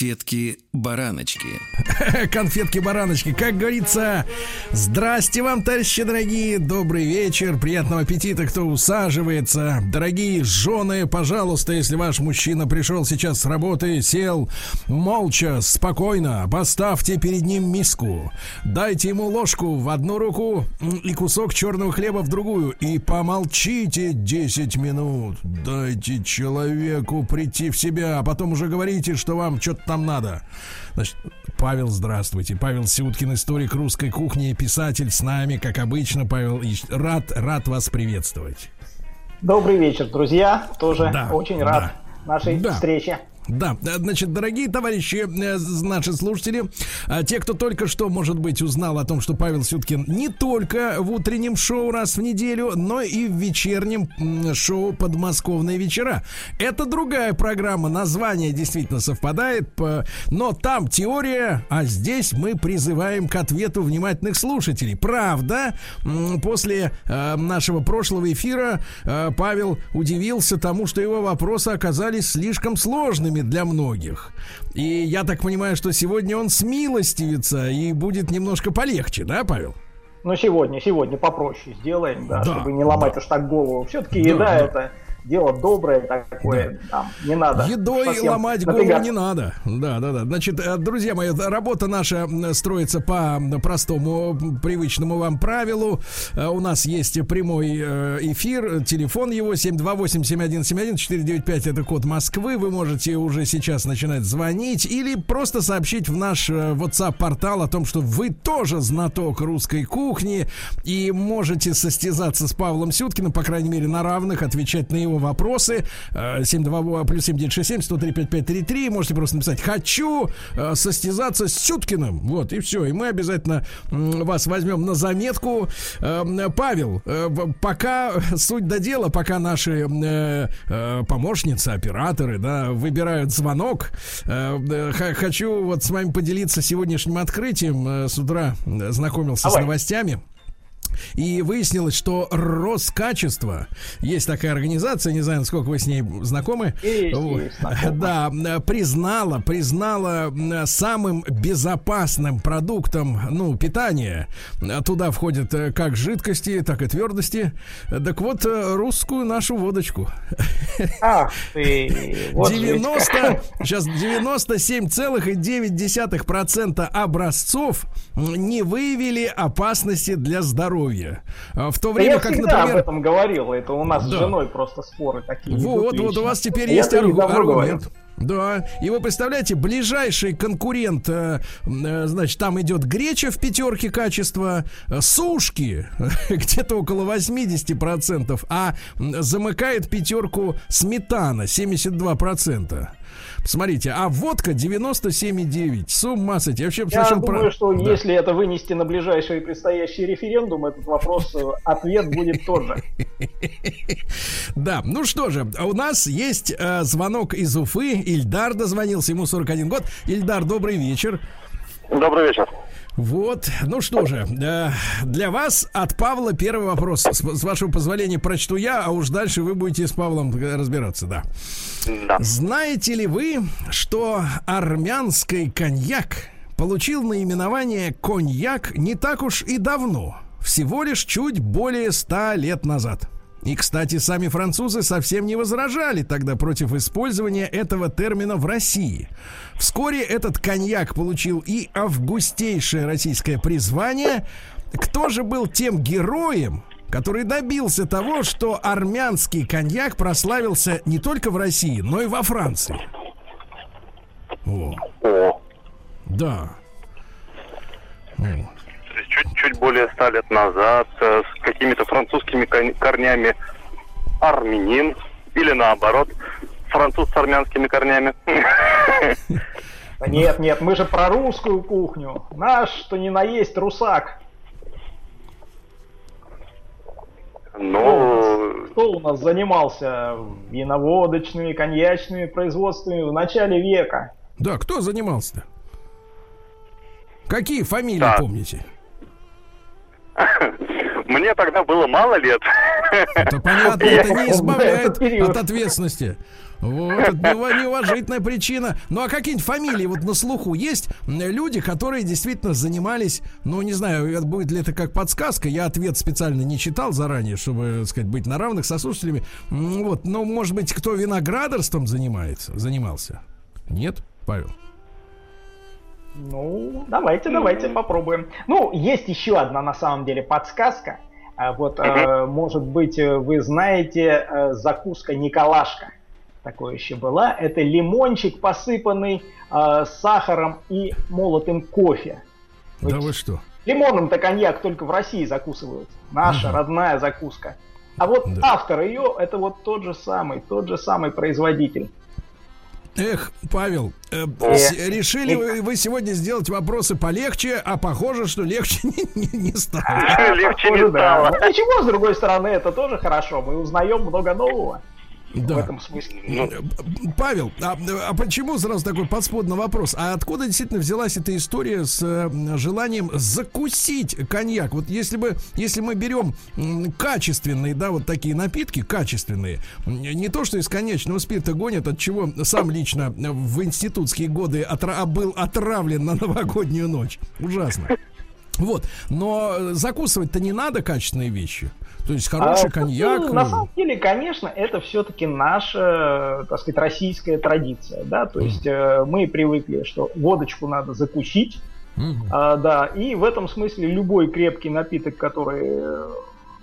Конфетки-бараночки. Конфетки-бараночки. Как говорится, здрасте вам, товарищи дорогие. Добрый вечер. Приятного аппетита, кто усаживается. Дорогие жены, пожалуйста, если ваш мужчина пришел сейчас с работы, сел молча, спокойно, поставьте перед ним миску. Дайте ему ложку в одну руку и кусок черного хлеба в другую. И помолчите 10 минут. Дайте человеку прийти в себя, а потом уже говорите, что вам что-то там надо. Значит, Павел, здравствуйте. Павел Сюткин, историк русской кухни, писатель с нами, как обычно. Павел, рад, рад вас приветствовать. Добрый вечер, друзья. Тоже да, очень рад да, нашей да. встрече. Да, значит, дорогие товарищи, э, наши слушатели, а те, кто только что, может быть, узнал о том, что Павел Сюткин не только в утреннем шоу раз в неделю, но и в вечернем шоу «Подмосковные вечера». Это другая программа, название действительно совпадает, но там теория, а здесь мы призываем к ответу внимательных слушателей. Правда, после э, нашего прошлого эфира э, Павел удивился тому, что его вопросы оказались слишком сложными сложными для многих. И я так понимаю, что сегодня он смилостивится и будет немножко полегче, да, Павел? Ну, сегодня, сегодня попроще сделаем, да, да чтобы не ломать да. уж так голову. Все-таки да, еда да. это дело доброе такое, да. там, не надо. Едой ломать голову не надо. Да, да, да. Значит, э, друзья мои, работа наша строится по простому, привычному вам правилу. Э, у нас есть прямой э, эфир, телефон его 728-7171-495, это код Москвы. Вы можете уже сейчас начинать звонить или просто сообщить в наш WhatsApp-портал о том, что вы тоже знаток русской кухни и можете состязаться с Павлом Сюткиным, по крайней мере, на равных, отвечать на его вопросы. 72 э, плюс 7967 103 5533. Можете просто написать «Хочу э, состязаться с Сюткиным». Вот, и все. И мы обязательно вас возьмем на заметку. Э, Павел, пока суть до дела, пока наши помощницы, операторы, да, выбирают звонок, хочу вот с вами поделиться сегодняшним открытием. С утра знакомился Давай. с новостями. И выяснилось, что Роскачество, есть такая организация, не знаю, насколько вы с ней знакомы, вот, да, признала, признала самым безопасным продуктом, ну, питания. Туда входят э, как жидкости, так и твердости. Так вот, э, русскую нашу водочку. Ах ты, вот 90, сейчас 97,9% образцов не выявили опасности для здоровья здоровья. А в то время, я как, например... об этом говорил, это у нас да. с женой просто споры такие. Вот, вот у вас теперь есть аргумент. Да, и вы представляете, ближайший конкурент, э, э, значит, там идет греча в пятерке качества, э, сушки где-то около 80%, а замыкает пятерку сметана 72%. Посмотрите, а водка 97,9. С ума сойти. Я вообще Я думаю, про... что да. если это вынести на ближайший предстоящий референдум, этот вопрос, ответ будет тоже. Да, ну что же, у нас есть звонок из Уфы. Ильдар дозвонился, ему 41 год. Ильдар, добрый вечер. Добрый вечер. Вот, ну что же, э, для вас от Павла первый вопрос. С, с вашего позволения прочту я, а уж дальше вы будете с Павлом разбираться, да. да. Знаете ли вы, что армянский коньяк получил наименование коньяк не так уж и давно, всего лишь чуть более ста лет назад? И, кстати, сами французы совсем не возражали тогда против использования этого термина в России. Вскоре этот коньяк получил и августейшее российское призвание. Кто же был тем героем, который добился того, что армянский коньяк прославился не только в России, но и во Франции? О. Да. Чуть, более ста лет назад э, с какими-то французскими корнями армянин или наоборот француз с армянскими корнями. Нет, нет, мы же про русскую кухню. Наш, что ни на есть, русак. Ну... Кто у нас занимался виноводочными, коньячными производствами в начале века? Да, кто занимался-то? Какие фамилии да. помните? Мне тогда было мало лет. Это понятно, это не избавляет от ответственности. Вот, это неуважительная причина. Ну, а какие-нибудь фамилии вот на слуху есть? Люди, которые действительно занимались, ну, не знаю, будет ли это как подсказка, я ответ специально не читал заранее, чтобы, так сказать, быть на равных со слушателями. Вот, но, может быть, кто виноградарством занимается, занимался? Нет, Павел? Ну, давайте, давайте попробуем. Ну, есть еще одна на самом деле подсказка. А вот, э, может быть, вы знаете э, закуска Николашка такое еще была. Это лимончик, посыпанный э, сахаром и молотым кофе. Да вы что? Лимоном-то коньяк только в России закусывают. Наша угу. родная закуска. А вот да. автор ее, это вот тот же самый, тот же самый производитель. Эх, Павел, э, решили вы, вы сегодня сделать вопросы полегче, а похоже, что легче не, не, не стало. Легче не стало. Ну, ничего, с другой стороны, это тоже хорошо. Мы узнаем много нового да. в этом смысле. Ну, Павел, а, а почему сразу такой подсподный вопрос? А откуда действительно взялась эта история с э, желанием закусить коньяк? Вот если бы, если мы берем качественные, да, вот такие напитки, качественные, не то, что из конечного спирта гонят, от чего сам лично в институтские годы отра- был отравлен на новогоднюю ночь. Ужасно. Вот, но закусывать-то не надо качественные вещи. То есть хороший а, коньяк. Ну, на самом деле, конечно, это все-таки наша, так сказать, российская традиция, да. То есть mm. мы привыкли, что водочку надо закусить, mm. а, да. И в этом смысле любой крепкий напиток, который э,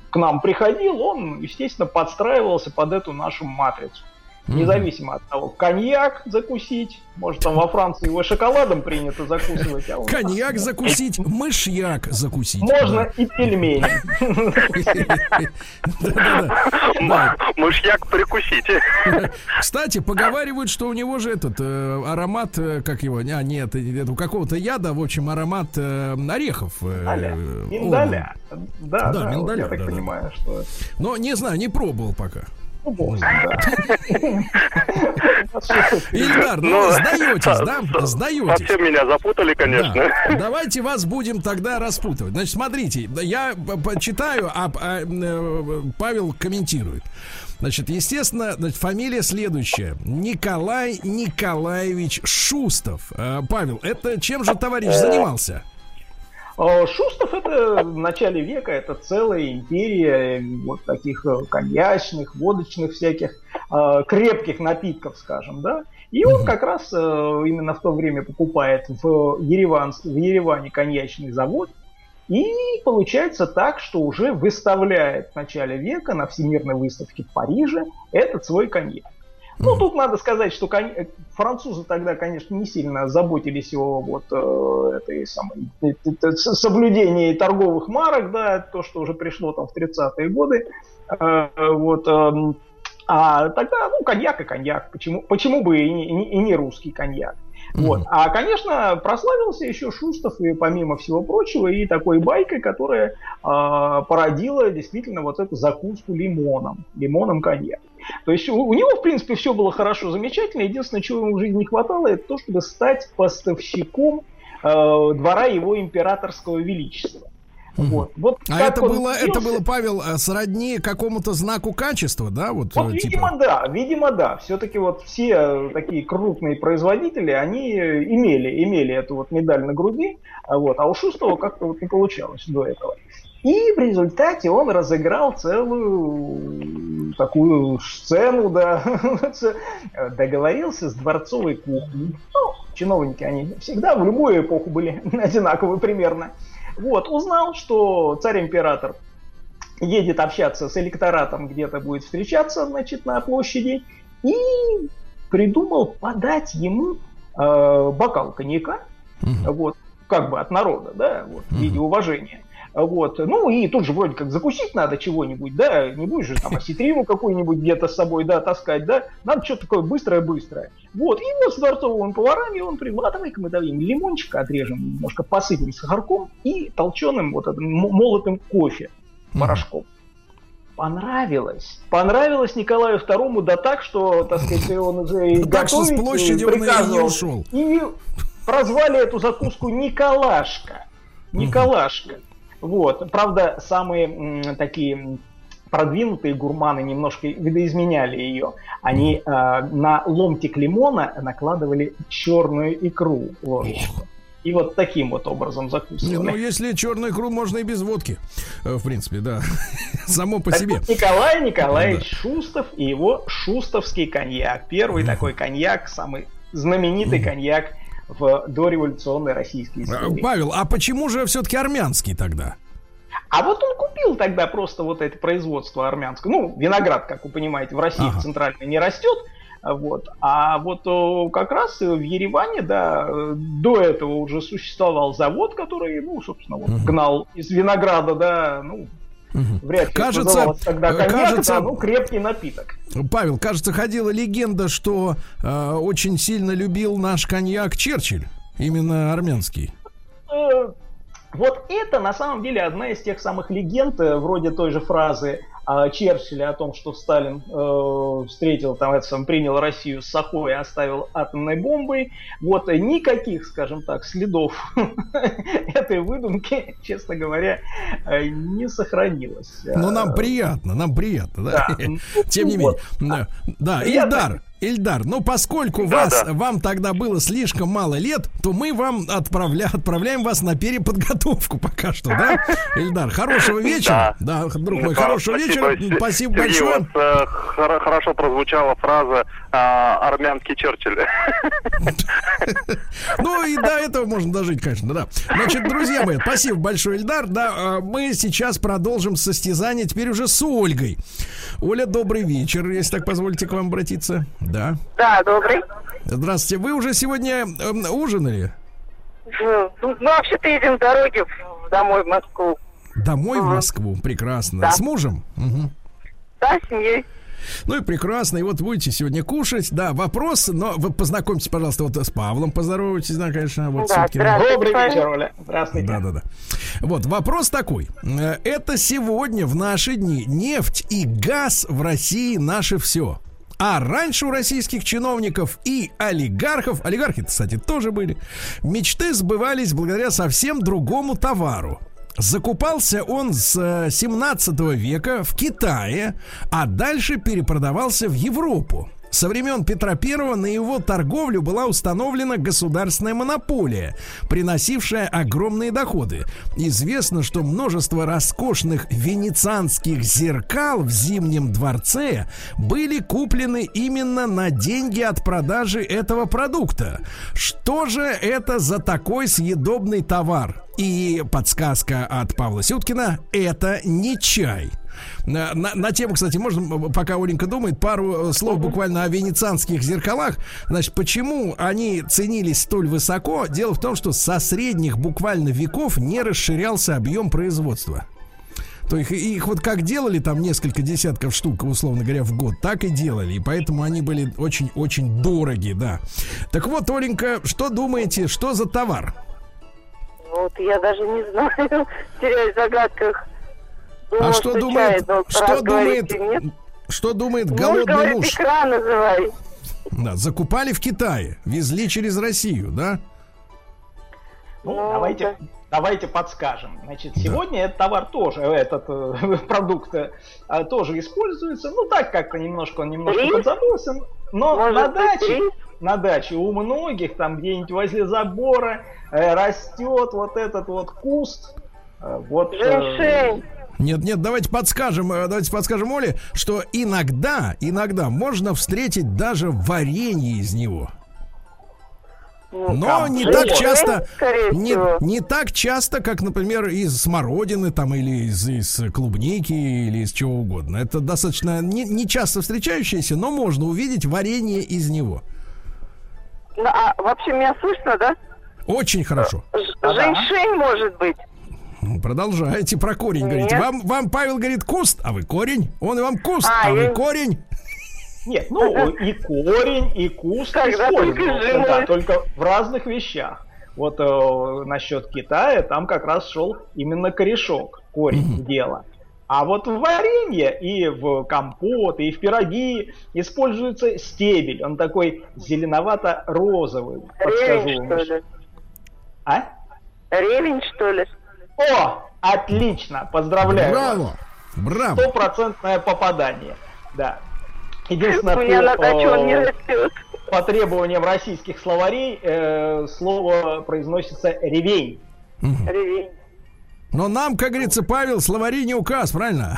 к нам приходил, он, естественно, подстраивался под эту нашу матрицу. Независимо от того, коньяк закусить, может там во Франции его шоколадом принято закусывать. А коньяк нас... закусить, мышьяк закусить. Можно и пельмени. Мышьяк прикусите. Кстати, поговаривают, что у него же этот э, аромат, э, как его, а нет, это у какого-то яда, в общем, аромат э, орехов. Миндаля. Да, да, миндаля. Я так понимаю, что... Но не знаю, не пробовал пока. Ильдар, ну, ну сдаетесь, да? Сдаетесь. Совсем меня запутали, конечно. Да. Давайте вас будем тогда распутывать. Значит, смотрите, я почитаю, а, а э, Павел комментирует. Значит, естественно, значит, фамилия следующая. Николай Николаевич Шустов. Э, Павел, это чем же товарищ занимался? А, Шустов это в начале века, это целая империя вот таких э, коньячных, водочных всяких э, крепких напитков, скажем, да. И он как раз э, именно в то время покупает в, Ереван, в Ереване коньячный завод. И получается так, что уже выставляет в начале века на Всемирной выставке в Париже этот свой коньяк. Ну, тут надо сказать, что французы тогда, конечно, не сильно заботились о вот э, этой самой соблюдении торговых марок, да, то, что уже пришло там в 30-е годы. Э, вот, э, а тогда, ну, коньяк и коньяк. Почему, почему бы и не, и не русский коньяк? Вот. А, конечно, прославился еще Шустов и помимо всего прочего и такой байкой, которая э, породила действительно вот эту закуску лимоном, лимоном коньяк. То есть у, у него, в принципе, все было хорошо, замечательно. Единственное, чего ему в жизни не хватало, это то, чтобы стать поставщиком э, двора его императорского величества. Вот. Вот а это было, это было, Павел, э, сродни какому-то знаку качества, да? Вот, вот э, типа... видимо, да, видимо, да. Все-таки вот все э, такие крупные производители, они имели, имели эту вот медаль на груди, а вот, а у Шустова как-то вот не получалось до этого. И в результате он разыграл целую такую сцену, да, договорился с дворцовой кухней. Ну, чиновники, они всегда в любую эпоху были одинаковые примерно. Вот, узнал, что царь-император едет общаться с электоратом, где-то будет встречаться, значит, на площади, и придумал подать ему э, бокал коньяка, угу. вот, как бы от народа, да, вот, в виде уважения. Вот. Ну и тут же вроде как закусить надо чего-нибудь, да, не будешь же там осетрину какую-нибудь где-то с собой, да, таскать, да, надо что-то такое быстрое-быстрое. Вот, и вот с дворцовым поварами он прикладывает, мы давим лимончика, отрежем, немножко посыпем сахарком и толченым вот этим молотым кофе порошком. понравилось. Понравилось Николаю II, да так, что, так сказать, он уже и Так что с готовить площади он и не ушел. И прозвали эту закуску Николашка. Николашка. Вот. Правда, самые такие продвинутые гурманы немножко видоизменяли ее. Они э, на ломтик лимона накладывали черную икру ложечку. И вот таким вот образом закусывали. ну, если черную икру, можно и без водки. Э, В принципе, да. Само по Так себе. вот, Николай Николаевич Шустов и его шустовский коньяк. Первый такой коньяк, самый знаменитый коньяк в дореволюционной российской Э, истории. Павел, а почему же все-таки армянский тогда? А вот он купил тогда просто вот это производство армянское. Ну, виноград, как вы понимаете, в России Ага. в центральной не растет. а Вот. А вот о, как раз в Ереване, да, э, до этого уже существовал завод, который, ну, собственно, вот, гнал из винограда, да, ну, Вряд ли Кажется, тогда коньяк, кажется- да, ну, крепкий напиток. Павел, кажется, ходила легенда, что э, очень сильно любил наш коньяк Черчилль. Именно армянский. Э, Вот это на самом деле одна из тех самых легенд, э, вроде той же фразы Черчилля о том, что Сталин э, встретил, там, это, сам, принял Россию с Сахой и оставил атомной бомбой. Вот никаких, скажем так, следов этой выдумки, честно говоря, э, не сохранилось. Но Э, нам приятно, нам приятно, да. Тем не менее. Да. Ильдар, Ильдар, ну поскольку Да, вас, да. вам тогда было слишком мало лет, то мы вам отправля, отправляем вас на переподготовку пока что, да? Ильдар, хорошего вечера. Да, друг мой, Да, хорошего спасибо, вечера. Спасибо Сергей, большое. у вас э, хоро- хорошо прозвучала фраза а, «армянский Черчилль». Ну и до этого можно дожить, конечно, да. Значит, друзья мои, спасибо большое, Ильдар. Да, а, мы сейчас продолжим состязание теперь уже с Ольгой. Оля, добрый вечер, если так позволите к вам обратиться. Да. Да, добрый. Здравствуйте. Вы уже сегодня эм, ужинали? Ну, вообще-то едем в дороге в- домой в Москву. Домой в Ага. Москву. Прекрасно. Да. С мужем? Мгм. Да, с семьей. Ну и прекрасно. И вот будете сегодня кушать. Да, вопрос, но вы познакомьтесь, пожалуйста, вот с Павлом поздоровайтесь, да, конечно. Вот Да. Добрый вечер, Оля. Здравствуйте. Да, да, да. Вот вопрос такой. Э, Это сегодня в наши дни нефть и газ в России наше все. А раньше у российских чиновников и олигархов, олигархи, кстати, тоже были, мечты сбывались благодаря совсем другому товару. Закупался он с э, 17 века в Китае, а дальше перепродавался в Европу. Со времен Петра I на его торговлю была установлена государственная монополия, приносившая огромные доходы. Известно, что множество роскошных венецианских зеркал в Зимнем дворце были куплены именно на деньги от продажи этого продукта. Что же это за такой съедобный товар? И подсказка от Павла Сюткина – это не чай. На, на- на тему, кстати, можно, пока Оленька думает, пару э, слов буквально о венецианских зеркалах. Значит, почему они ценились столь высоко? Дело в том, что со средних буквально веков не расширялся объем производства. То их, их вот как делали там несколько десятков штук, условно говоря, в год, так и делали. И поэтому они были очень-очень дороги, да. Так вот, Оленька, что думаете, что за товар? Вот я даже не знаю, теряюсь в загадках. Думала, а что думает, что думает, нет. что думает Муж голодный говорит, муж? икра называй. Да, закупали в Китае, везли через Россию, да? Ну, Ну, давайте, давайте подскажем. Значит, сегодня этот товар тоже, э, этот э, продукт э, а, тоже используется. Ну, так как-то немножко он немножко подзабылся. Но Может на даче, рис? На даче у многих там где-нибудь возле забора э, растет вот этот вот куст. э, вот, э. Нет, нет, давайте подскажем, э, давайте подскажем Оле, что иногда, иногда можно встретить даже варенье из него. Ну, Но не так часто, не, не так часто, как, например, из смородины там или из, из клубники или из чего угодно. Это достаточно не, не часто встречающееся, но можно увидеть варенье из него. Ну, а вообще меня слышно, да? Очень хорошо. Женьшень, может быть. Ну, Продолжайте про корень Нет. говорите. Вам, вам Павел говорит куст, а вы корень. Он вам куст, А, а, вы я- корень. Нет, ну и корень, и куст Тогда только использовался, жимолость. да, только в разных вещах. Вот э, насчет Китая, там как раз шел именно корешок, корень в дело. А вот в варенье и в компот, и в пироги используется стебель. Он такой зеленовато-розовый. Ревень, что ли? А? Ревень, что ли? О, отлично, поздравляю. Браво! Браво! Стопроцентное попадание. Да. Единственное, У меня на по, даче он не э, растет. по требованиям российских словарей э, слово произносится ревень. Ревень. Но нам, как говорится, Павел, словари не указ, правильно?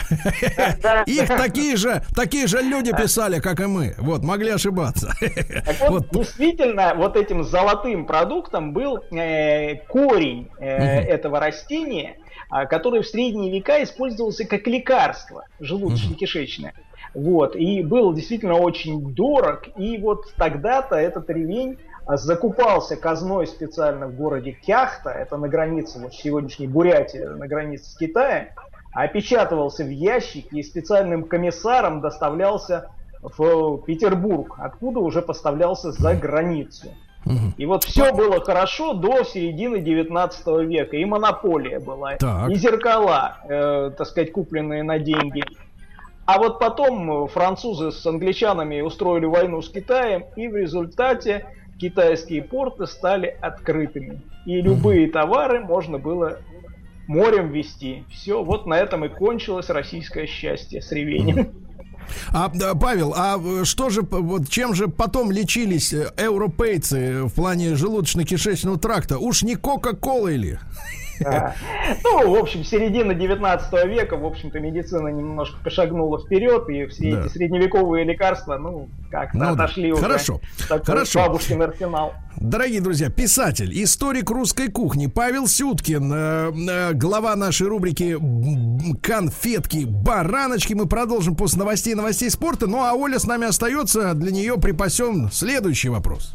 Да. Их такие же, такие же люди писали, как и мы. Вот, могли ошибаться. Так вот, Вот. действительно, вот этим золотым продуктом был э, корень э, этого растения, а, который в средние века использовался как лекарство желудочно-кишечное. Вот, и был действительно очень дорог, и вот тогда-то этот ревень закупался казной специально в городе Кяхта, это на границе вот сегодняшней Бурятии, на границе с Китаем, опечатывался в ящик и специальным комиссаром доставлялся в Петербург, откуда уже поставлялся за границу. И вот все было хорошо до середины 19 века. И монополия была, Так. и зеркала, э, так сказать, купленные на деньги. А вот потом французы с англичанами устроили войну с Китаем, и в результате китайские порты стали открытыми. И любые товары можно было морем везти. Все, вот на этом и кончилось российское счастье с ревенем. А, Павел, а э, что же, вот чем же потом лечились э, европейцы в плане желудочно-кишечного тракта? Уж не Кока-Кола или? Ну, в общем, середина 19 века, в общем-то, медицина немножко пошагнула вперед, и все эти средневековые лекарства, ну, как-то Ну отошли уже. Хорошо. Хорошо. Бабушкин арсенал. Дорогие друзья, писатель, историк русской кухни Павел Сюткин, э, э, глава нашей рубрики «Конфетки, бараночки». Мы продолжим после новостей новостей спорта. Ну, а Оля с нами остается. Для нее припасен следующий вопрос.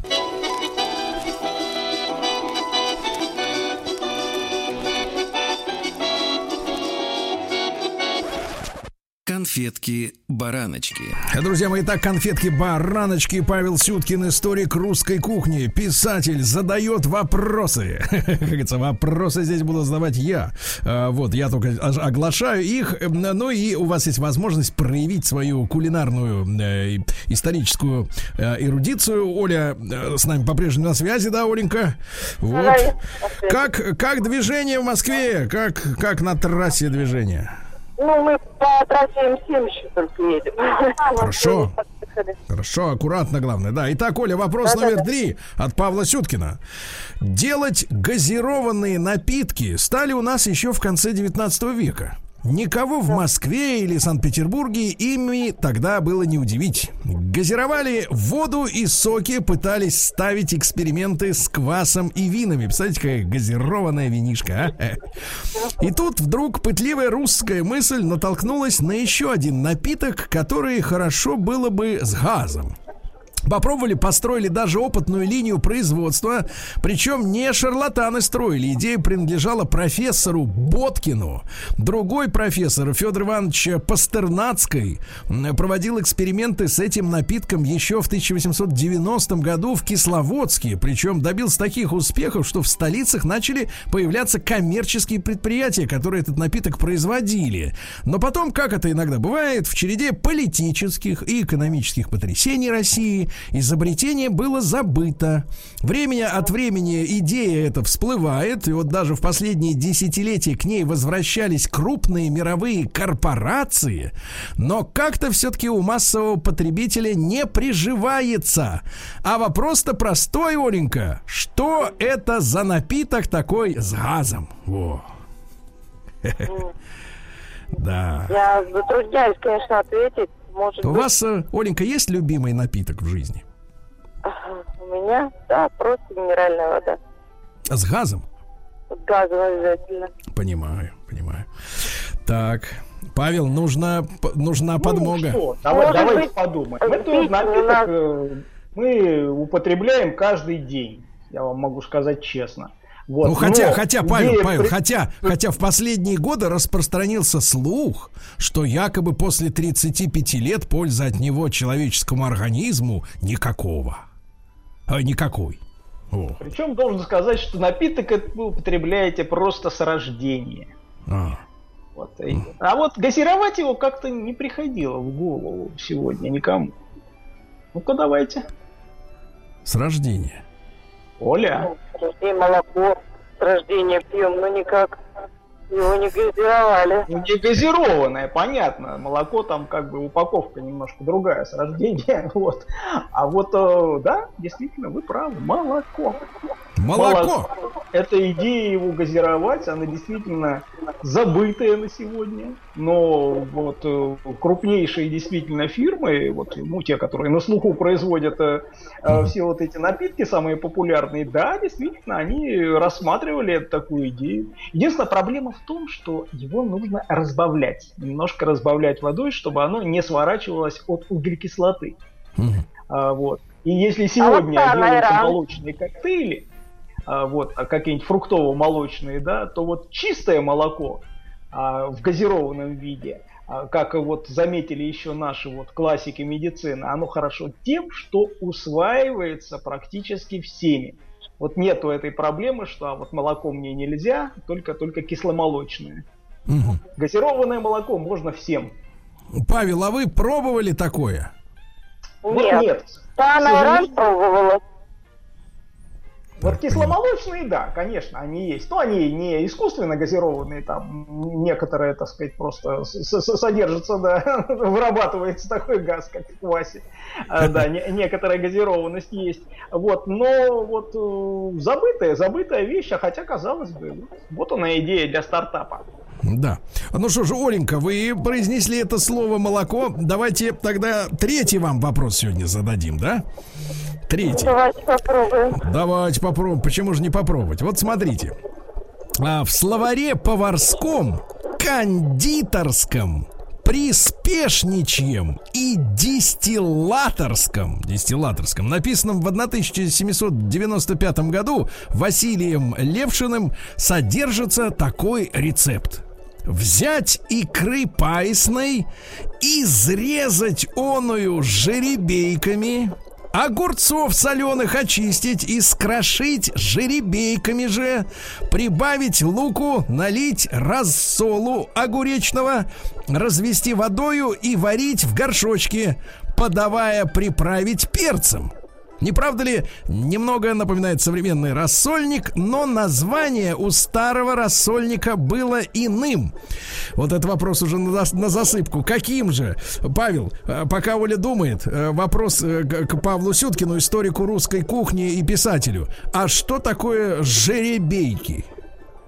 Конфетки-бараночки. Друзья мои, так конфетки бараночки Павел Сюткин, историк русской кухни, писатель, задает вопросы. Как говорится, вопросы здесь буду задавать я. А, Вот, я только оглашаю их. Ну и у вас есть возможность проявить свою кулинарную э, историческую э, эрудицию. Оля э, с нами по-прежнему на связи, да, Оленька? Вот. Как, как движение в Москве? Как, как на трассе движение? Ну, мы по трассе М7 еще только едем. Хорошо. Хорошо, аккуратно, главное. Да. Итак, Оля, вопрос Да-да-да. номер три от Павла Сюткина. Делать газированные напитки стали у нас еще в конце 19 века. Никого в Москве или Санкт-Петербурге ими тогда было не удивить. Газировали воду и соки, пытались ставить эксперименты с квасом и винами. Представляете, какая газированная винишка, а? И тут вдруг пытливая русская мысль натолкнулась на еще один напиток, который хорошо было бы с газом. Попробовали, построили даже опытную линию производства. Причем не шарлатаны строили. Идея принадлежала профессору Боткину. Другой профессор, Федор Иванович Пастернацкой, проводил эксперименты с этим напитком еще в 1890 году в Кисловодске. Причем добился таких успехов, что в столицах начали появляться коммерческие предприятия, которые этот напиток производили. Но потом, как это иногда бывает, в череде политических и экономических потрясений России изобретение было забыто. Времени от времени идея эта всплывает, и вот даже в последние десятилетия к ней возвращались крупные мировые корпорации, но как-то все-таки у массового потребителя не приживается. А вопрос-то простой, Оленька. Что это за напиток такой с газом? Во. Да. Я затрудняюсь, конечно, ответить. Может У быть, вас, э, Оленька, есть любимый напиток в жизни? у меня, да, просто минеральная вода. С газом? С газом обязательно. Понимаю, понимаю. Так, Павел, нужна, нужна подмога. Ну, что, давай, Может давайте быть, подумаем. пить Это у нас- напиток э, мы употребляем каждый день. Я вам могу сказать честно. Вот. Ну хотя, Но хотя, Павел, идея Павел, хотя, хотя в последние годы распространился слух, что якобы после 35 лет пользы от него человеческому организму никакого. А, никакой. О, Причем должен сказать, что напиток этот вы употребляете просто с рождения. а. Вот. А вот газировать его как-то не приходило в голову сегодня никому. Ну-ка давайте. С рождения. Оля. Ну, рождения молоко, с рождения пьем, но никак его не газировали. Ну, не газированное, понятно. Молоко там как бы упаковка немножко другая с рождения. Вот. А вот, э, да, действительно, вы правы. Молоко. Молоко. Эта идея его газировать, она действительно забытая на сегодня. Но вот э, крупнейшие действительно фирмы, вот ну, те, которые на слуху производят э, э, все вот эти напитки, самые популярные, да, действительно, они рассматривали такую идею. Единственная проблема в том, что его нужно разбавлять. Немножко разбавлять водой, чтобы оно не сворачивалось от углекислоты. А, вот. И если сегодня А вот делаются молочные коктейли, а, вот, а какие-нибудь фруктово-молочные, да, то вот чистое молоко а, в газированном виде, а, как и вот заметили еще наши вот классики медицины, оно хорошо тем, что усваивается практически всеми. Вот нету этой проблемы, что а вот молоко мне нельзя, только только кисломолочное. Мгм. Газированное молоко можно всем. Павел, а вы пробовали такое? Вот Нет. нет. Да, она раз пробовала. Вот кисломолочные, да, конечно, они есть. Но они не искусственно газированные, там некоторые, так сказать, просто содержатся, да, вырабатывается такой газ, как в квасе. А, Да, не- некоторая газированность есть. Вот, но вот э, забытая, забытая вещь, а хотя, казалось бы, вот она идея для стартапа. Да. Ну что ж, Оленька, вы произнесли это слово молоко. Давайте тогда третий вам вопрос сегодня зададим, да? Третий. Давайте попробуем. Давайте попробуем. Почему же не попробовать? Вот смотрите. А, в словаре поварском, кондитерском, приспешничьем и дистиллаторском, дистиллаторском, написанном в 1795 году Василием Левшиным, содержится такой рецепт. Взять икры паисной, изрезать оную жеребейками, Огурцов соленых очистить и скрошить жеребейками же, прибавить луку, налить рассолу огуречного, развести водою и варить в горшочке, подавая приправить перцем. Не правда ли, немного напоминает современный рассольник, но название у старого рассольника было иным. Вот это вопрос уже на, на засыпку. Каким же? Павел, э, пока Оля думает, э, вопрос э, к Павлу Сюткину, историку русской кухни и писателю. А что такое жеребейки?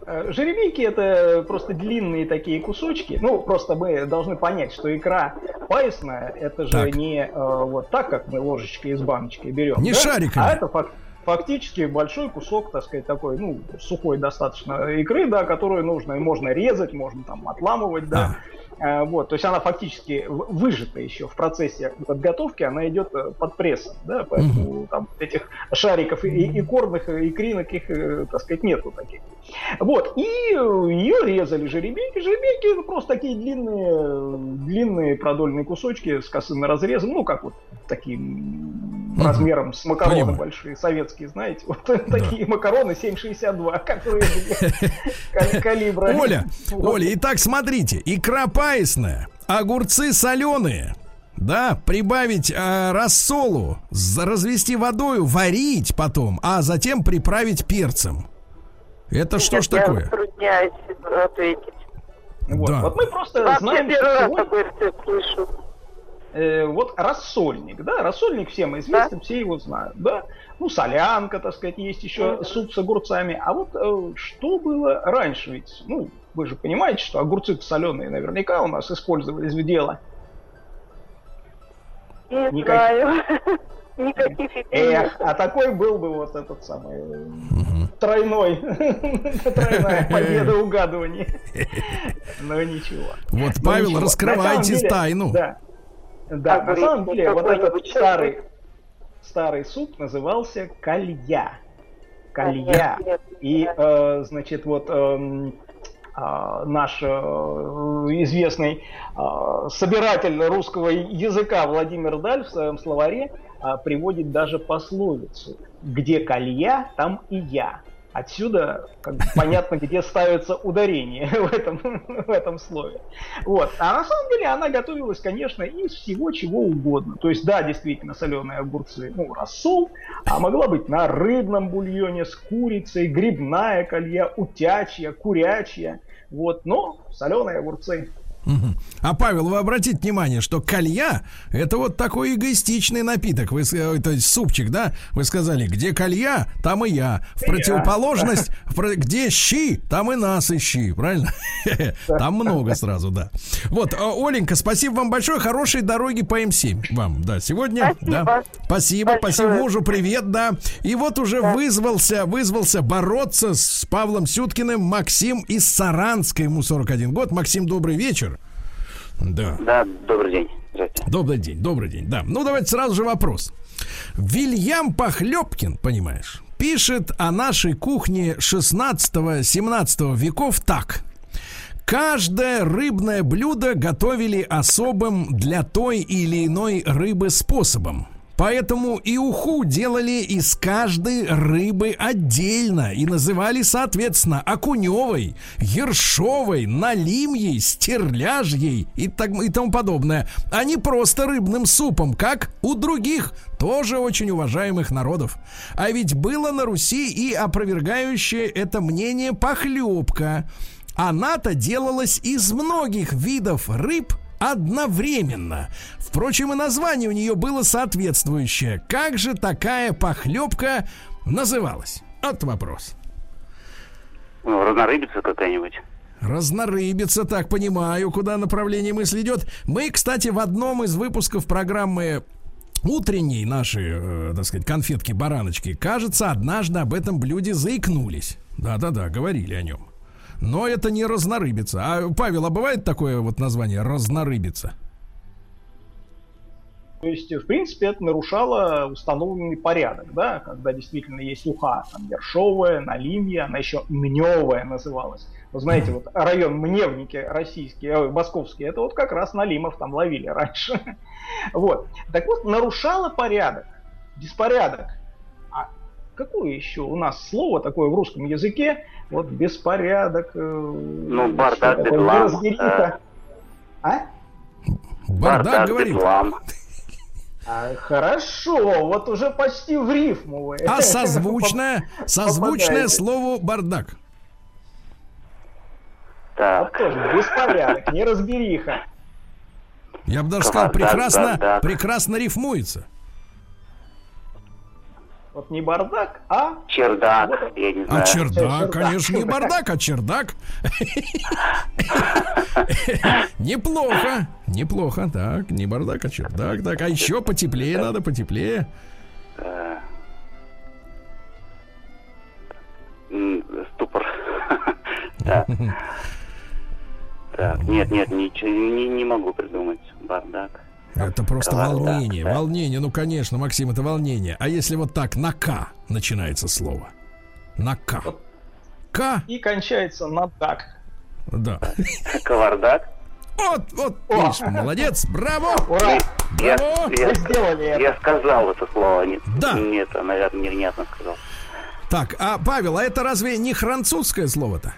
Э, Жеребейки это просто длинные такие кусочки. Ну, просто мы должны понять, что икра паисная, это же Так. не э, вот так, как мы ложечкой из баночки берем. Не да? шариками. А это фак- фактически большой кусок, так сказать, такой, ну, сухой достаточно икры, да, которую нужно, и можно резать, можно там отламывать, да. Э, Вот, то есть она фактически выжата еще в процессе подготовки, она идет э, под прессом, да, поэтому там этих шариков и, и корных, и икринок их, так сказать, нету таких. Вот, и ее резали жеребейки. Жеребейки это просто такие длинные, длинные продольные кусочки с косым разрезом, ну, как вот таким размером с макароны Понимаю. большие, советские, знаете, вот такие макароны 7,62, которые калибра. Оля. Оля, итак, смотрите, икра паисная, огурцы соленые, да, прибавить э, рассолу, развести водою, варить потом, а затем приправить перцем. Это что ж Нет, я такое? затрудняюсь ответить. Вот. Да. Вот мы просто Вообще знаем, первый раз что такой рецепт слышу. э, вот рассольник, да, рассольник всем известен, все его знают, да. Ну, солянка, так сказать, есть еще Мгм. суп с огурцами. А вот э, что было раньше? Ведь, ну, вы же понимаете, что огурцы соленые наверняка у нас использовались в дело. Не Никак- знаю. Никаких идей Эх, а такой был бы вот этот самый э, тройной, тройная победа угадывания. Но ничего. Вот, Ну, Павел, раскрывайте тайну. Да. Да, на самом деле, вот этот старый, старый суп назывался калья. Калья. И, э, значит, вот эм, а, наш э, известный э, собиратель русского языка Владимир Даль в своем словаре а, приводит даже пословицу «Где калья, там и я». Отсюда как бы, понятно, где ставится ударение в этом, в этом слове. Вот. А на самом деле она готовилась, конечно, из всего чего угодно. То есть, да, действительно, соленые огурцы, ну, рассол, а могла быть на рыбном бульоне с курицей, грибная колья, утячья, курячья. Вот, но соленые огурцы а Павел, вы обратите внимание, что калья это вот такой эгоистичный напиток. Вы, э, то есть супчик, да? Вы сказали, где калья, там и я. В противоположность, в, где щи, там и нас ищи, правильно? Там много сразу, да. Вот, э, Оленька, спасибо вам большое. Хорошей дороги по М7 вам, да, сегодня. Спасибо. Да. Спасибо, Большое. спасибо мужу, привет, да. И вот уже Да. вызвался, вызвался бороться с Павлом Сюткиным Максим из Саранска, ему 41 год. Максим, добрый вечер. Да. Да, добрый день. Добрый день, добрый день. Да. Ну, давайте сразу же вопрос. Вильям Похлебкин, понимаешь, пишет о нашей кухне 16-17 веков так. Каждое рыбное блюдо готовили особым для той или иной рыбы способом. Поэтому и уху делали из каждой рыбы отдельно и называли, соответственно, окуневой, ершовой, налимьей, стерляжьей и, так, и тому подобное, а не просто рыбным супом, как у других, тоже очень уважаемых народов. А ведь было на Руси и опровергающее это мнение похлебка. Она-то делалась из многих видов рыб одновременно. Впрочем, и название у нее было соответствующее. Как же такая похлебка называлась? Вот вопрос. Ну, разнорыбица какая-нибудь. Разнорыбица, так понимаю, куда направление мысли идет. Мы, кстати, в одном из выпусков программы утренней нашей, э, так сказать, конфетки-бараночки, кажется, однажды об этом блюде заикнулись. Да-да-да, говорили о нем. Но это не разнорыбица. А, Павел, а бывает такое вот название разнорыбица? То есть, в принципе, это нарушало установленный порядок, да, когда действительно есть уха, там, ершовая, налимья, она еще мневая называлась. Вы знаете, вот район Мневники российский, ой, московский, это вот как раз Налимов там ловили раньше. Вот. Так вот, нарушало порядок, беспорядок. Какое еще у нас слово такое в русском языке? Вот беспорядок. Ну, бардак, бедлам, Неразбериха. А? Бардак, говорит. бедлам. А, хорошо, вот уже почти в рифму. вы. А созвучное, созвучное слову бардак. Вот Так, тоже беспорядок, неразбериха. Я бы даже сказал, Бардак, прекрасно, бардак. прекрасно рифмуется. Вот не бардак, а чердак, Вот. я не А знаю. чердак, чердак. конечно, не бардак, а чердак. Неплохо, неплохо. Так, не бардак, а чердак. Так, а еще потеплее надо, потеплее. Ступор. Так. Так, нет, нет, ничего, не могу придумать. Бардак. Это просто Бардак, волнение, да. волнение. Ну, конечно, Максим, это волнение. А если вот так на К начинается слово? На К. К, и кончается на так. да. Кавардак. Вот, вот, видишь, молодец, браво, Ура! Я, браво. я, Вы сделали это. я сказал это слово. Нет, Да. Нет, наверное, невнятно сказал. Так, а Павел, а это разве не французское слово-то?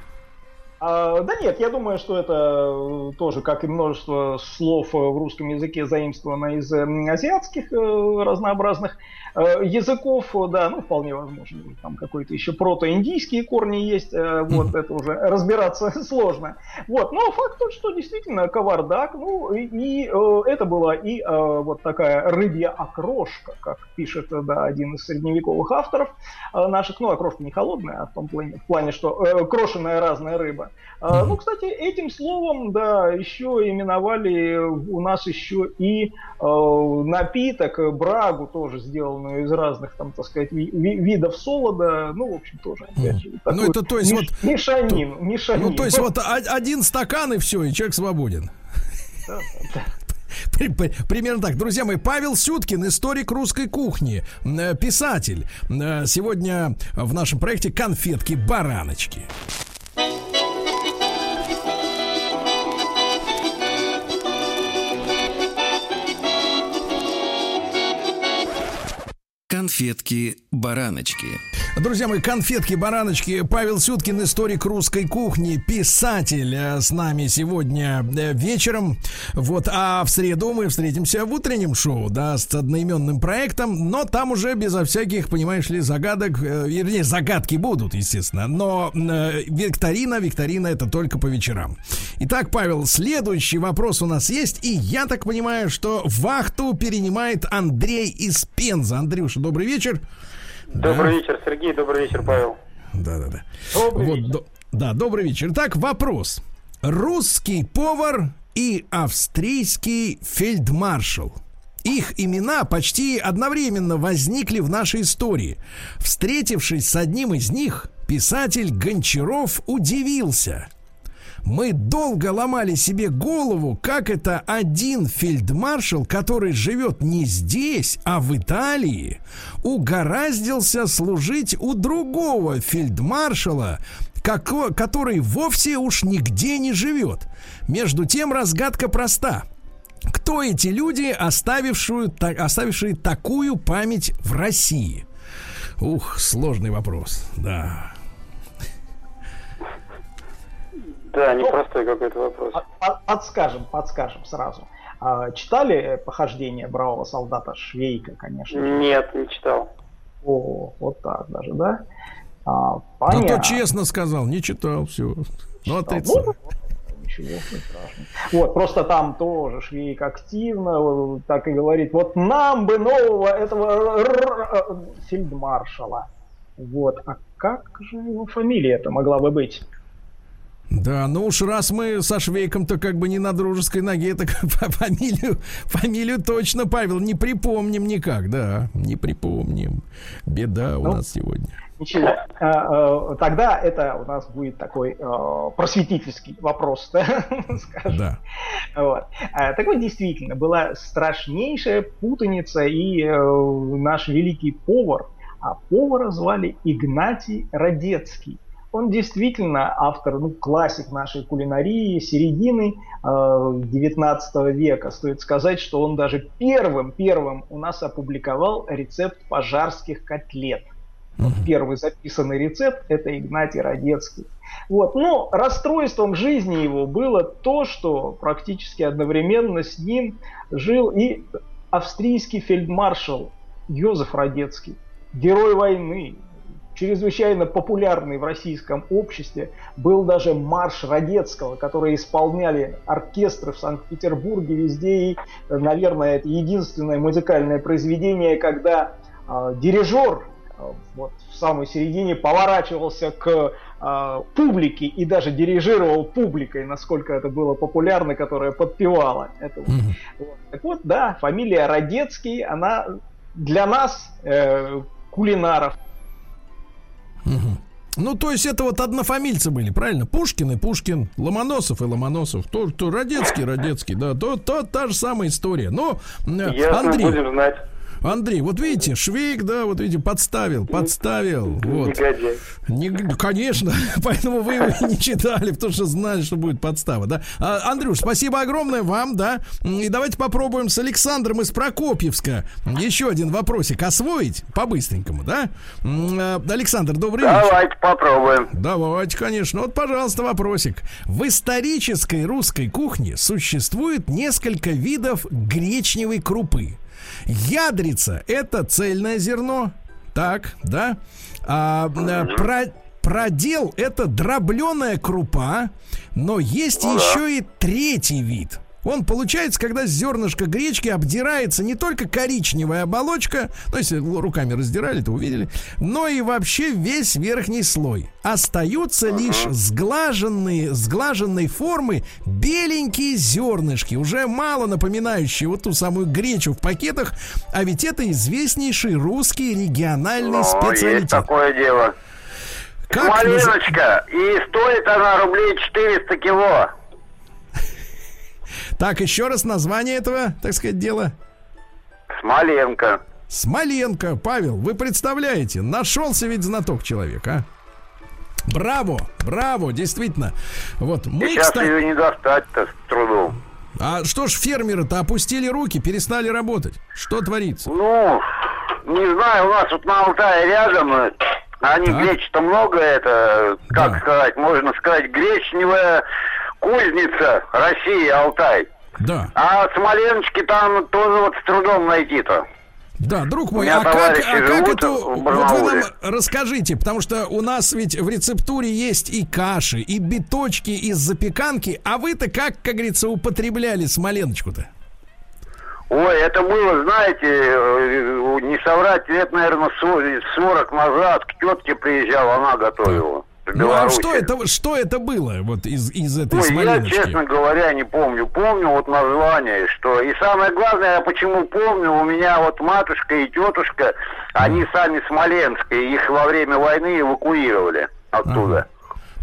А, да нет, я думаю, что это э, тоже, как и множество слов э, в русском языке, заимствовано из э, азиатских разнообразных языков, да, ну, вполне возможно, там какой-то еще протоиндийские корни есть, вот это уже разбираться сложно. Вот, но факт тот, что действительно кавардак, ну, и, и, это была и вот такая рыбья окрошка, как пишет, да, один из средневековых авторов наших, ну, окрошка не холодная, а в том плане, в плане что крошеная разная рыба. А, Ну, кстати, этим словом, да, еще именовали у нас еще и э, напиток, брагу тоже сделанную из разных, там, так сказать, ви- ви- видов солода. Ну, в общем, тоже. опять же, Ну, такой это то есть меш- вот- Мешанин, мешанин. Ну, то есть вот один стакан и все, и человек свободен. При- при- Примерно так. Друзья мои, Павел Сюткин, историк русской кухни, э, писатель. Э, Сегодня в нашем проекте «Конфетки-бараночки». Конфетки-бараночки. Друзья мои, конфетки, бараночки. Павел Сюткин, историк русской кухни, писатель э, с нами сегодня э, вечером. Вот, а в среду мы встретимся в утреннем шоу, да, с одноименным проектом, но там уже безо всяких, понимаешь ли, загадок, э, вернее, загадки будут, естественно, но викторина, викторина это только по вечерам. Итак, Павел, следующий вопрос у нас есть, и я так понимаю, что вахту перенимает Андрей из Пенза. Андрюша, добрый вечер. Добрый вечер, Сергей. Добрый вечер, Павел. Да, да, да. Добрый Вот, вечер. до- да, добрый вечер. Так, вопрос. Русский повар и австрийский фельдмаршал. Их имена почти одновременно возникли в нашей истории. Встретившись с одним из них, писатель Гончаров удивился. Мы долго ломали себе голову, как это один фельдмаршал, который живет не здесь, а в Италии, угораздился служить у другого фельдмаршала, како- который вовсе уж нигде не живет. Между тем разгадка проста. Кто эти люди, оставившую, та- оставившие такую память в России? Ух, сложный вопрос, да. Да, непростой какой-то вопрос. Под- под- Подскажем, подскажем сразу. А, Читали похождение бравого солдата Швейка, конечно? Нет, не читал. О, вот так даже, да? А, Ну, понятно. то честно сказал, не читал, все. Ну, Ну, отрицаю. вот, Ничего не страшно. Вот, просто там тоже Швейк активно э, так и говорит, вот нам бы нового этого р- фельдмаршала. Вот, а как же его фамилия это могла бы быть? Да, ну уж раз мы со Швейком-то как бы не на дружеской ноге, так фа- фамилию, фамилию точно, Павел, не припомним никак, да, не припомним. Беда у Ну, нас сегодня. Ничего. А, э, Тогда это у нас будет такой э, просветительский вопрос, да, скажем. Да. Вот. А, Так вот, действительно, была страшнейшая путаница, и э, наш великий повар, а повара звали Игнатий Радецкий. Он действительно автор, ну, классик нашей кулинарии середины э, 19 века. Стоит сказать, что он даже первым, первым у нас опубликовал рецепт пожарских котлет. Вот Первый записанный рецепт это Игнатий Радецкий. Вот. Но расстройством жизни его было то, что практически одновременно с ним жил и австрийский фельдмаршал Йозеф Радецкий, герой войны, чрезвычайно популярный в российском обществе. Был даже марш Радецкого, который исполняли оркестры в Санкт-Петербурге везде. И, наверное, это единственное музыкальное произведение, когда э, дирижер э, вот, в самой середине поворачивался к э, публике и даже дирижировал публикой, насколько это было популярно, которая подпевала этому. Мгм. Вот. Так вот, да, фамилия Радецкий, она для нас, э, кулинаров, Мгм. Ну, то есть это вот однофамильцы были, правильно? Пушкин и Пушкин, Ломоносов и Ломоносов, то, то Радецкий, Радецкий, да, то, то та же самая история. Но, э, Ясно, Андрей, будем знать. Андрей, вот видите, Швейк, да, вот видите, подставил, подставил, вот. Не, конечно, поэтому вы его не читали, потому что знали, что будет подстава, да. А, Андрюш, спасибо огромное вам, да. И давайте попробуем с Александром из Прокопьевска еще один вопросик освоить по-быстренькому, да. А, Александр, добрый вечер. Давайте попробуем. Давайте, конечно. Вот, пожалуйста, вопросик. В исторической русской кухне существует несколько видов гречневой крупы. Ядрица – это цельное зерно. Так, да. А, а, про- продел – это дробленая крупа. Но есть еще и третий вид. Он получается, когда зернышко гречки обдирается не только коричневая оболочка, ну, если руками раздирали, то увидели, но и вообще весь верхний слой. Остаются лишь сглаженные, сглаженной формы беленькие зернышки, уже мало напоминающие вот ту самую гречу в пакетах, а ведь это известнейший русский региональный Ну, есть специалитет. такое дело. Как Малиночка. И стоит она рублей 400 кило. Так, еще раз название этого, так сказать, дела. Смоленко. Смоленко, Павел, вы представляете, нашелся ведь знаток человек, а? Браво, браво, действительно. Вот мы, Сейчас кстати, ее не достать-то с трудом. а что ж фермеры-то опустили руки, перестали работать? Что творится? Ну, не знаю, у нас вот на Алтае рядом э, Они Так. греч-то много, это, как Да. сказать, можно сказать, гречневая кузница России, Алтай. Да, А Смоленочки там тоже вот с трудом найти-то. да, друг мой, а как, а как в Вот вы нам расскажите, потому что у нас ведь в рецептуре есть и каши, и биточки из запеканки, а вы-то как, как говорится, употребляли смоленочку-то? Ой, это было, знаете, э, не соврать, лет, наверное, 40 назад к тетке приезжал, она готовила. Ну а что это, что это было вот из, из этой Ой, я, смоленочки? честно говоря, не помню. Помню вот название, что... И самое главное, я почему помню, у меня вот матушка и тетушка, они сами смоленские, их во время войны эвакуировали оттуда.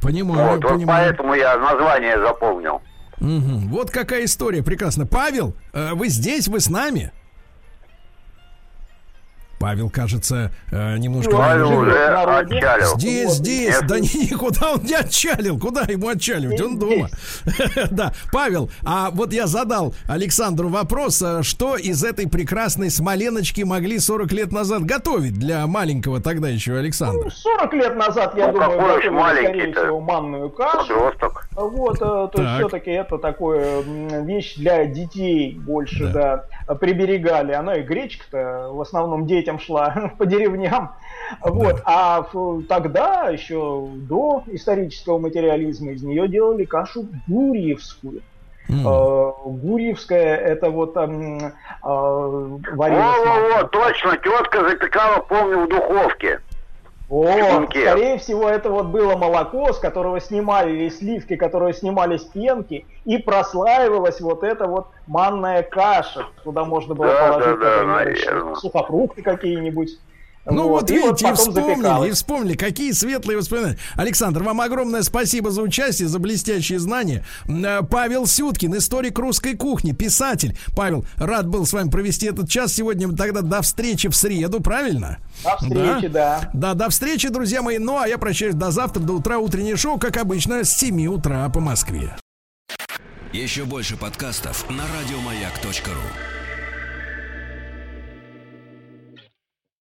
Понимаю, Вот, вот понимаю. поэтому я название запомнил. Мгм. Вот какая история, прекрасно. Павел, э, вы здесь, вы с нами? Павел, кажется, э, немножко... Павел живет уже отчалил. Здесь, здесь, Нет. да ни- никуда он не отчалил. Куда ему отчаливать? Он дома. Да, Павел, а вот я задал Александру вопрос, а что из этой прекрасной смоленочки могли 40 лет назад готовить для маленького тогда еще Александра? 40 лет назад, я Ну, думаю, какой уж готовили, скорее маленький-то. всего, манную кашу. Подросток. Вот, э, то Так. есть все-таки это такое вещь для детей больше, Да. да, приберегали. Она и гречка-то в основном детям шла по деревням. Вот, а тогда, еще до исторического материализма, из нее делали кашу гурьевскую. Э, Гурьевская это вот м, э, варилось Во-во-во, масло. точно, тетка запекала, помню, в духовке. О, чугунке. скорее всего, это вот было молоко, с которого снимали или сливки, которые снимали с пенки, и прослаивалась вот эта вот манная каша. Туда можно было Да, положить, да, да, например, наверно. еще сухофрукты какие-нибудь. Ну вот, и видите, и потом вспомнили, запекалось. и вспомнили, какие светлые воспоминания. Александр, вам огромное спасибо за участие, за блестящие знания. Э, Павел Сюткин, историк русской кухни, писатель. Павел, рад был с вами провести этот час. Сегодня тогда до встречи в среду, правильно? До встречи, да. Да, до встречи, друзья мои. Ну, а я прощаюсь до завтра, до утра. Утреннее шоу, как обычно, с 7 утра по Москве. Еще больше подкастов на радиомаяк.ру.